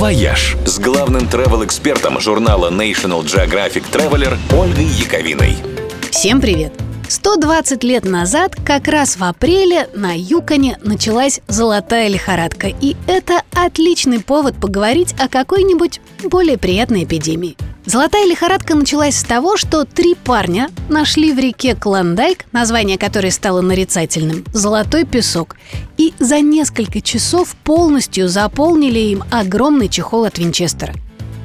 «Вояж» с главным travel -экспертом журнала National Geographic Traveler Ольгой Яковиной. Всем привет! 120 лет назад, как раз в апреле, на Юконе началась золотая лихорадка. И это отличный повод поговорить о какой-нибудь более приятной эпидемии – Золотая лихорадка началась с того, что три парня нашли в реке Клондайк, название которой стало нарицательным, золотой песок, и за несколько часов полностью заполнили им огромный чехол от Винчестера.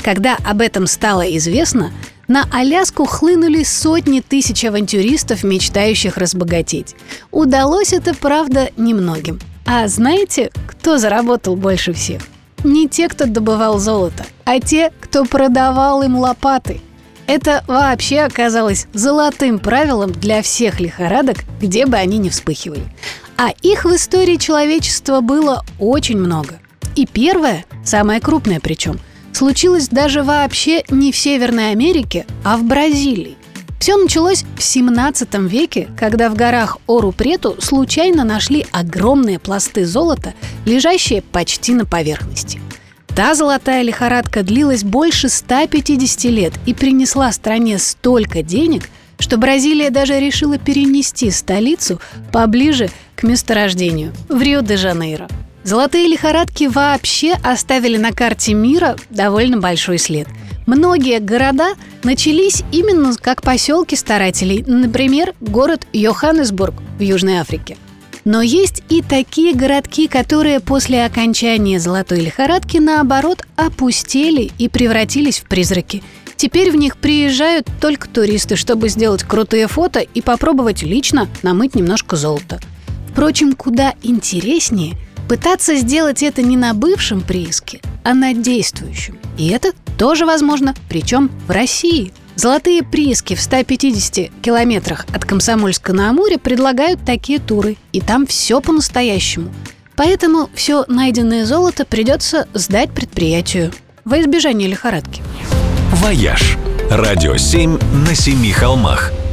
Когда об этом стало известно, на Аляску хлынули сотни тысяч авантюристов, мечтающих разбогатеть. Удалось это, правда, немногим. А знаете, кто заработал больше всех? не те, кто добывал золото, а те, кто продавал им лопаты. Это вообще оказалось золотым правилом для всех лихорадок, где бы они ни вспыхивали. А их в истории человечества было очень много. И первое, самое крупное причем, случилось даже вообще не в Северной Америке, а в Бразилии. Все началось в 17 веке, когда в горах Ору-Прету случайно нашли огромные пласты золота, лежащие почти на поверхности. Та золотая лихорадка длилась больше 150 лет и принесла стране столько денег, что Бразилия даже решила перенести столицу поближе к месторождению в Рио-де-Жанейро. Золотые лихорадки вообще оставили на карте мира довольно большой след – Многие города начались именно как поселки старателей, например, город Йоханнесбург в Южной Африке. Но есть и такие городки, которые после окончания золотой лихорадки, наоборот, опустели и превратились в призраки. Теперь в них приезжают только туристы, чтобы сделать крутые фото и попробовать лично намыть немножко золота. Впрочем, куда интереснее пытаться сделать это не на бывшем прииске, а на действующем. И это тоже возможно, причем в России. Золотые прииски в 150 километрах от Комсомольска на Амуре предлагают такие туры, и там все по-настоящему. Поэтому все найденное золото придется сдать предприятию во избежание лихорадки. «Вояж» – радио 7 на семи холмах –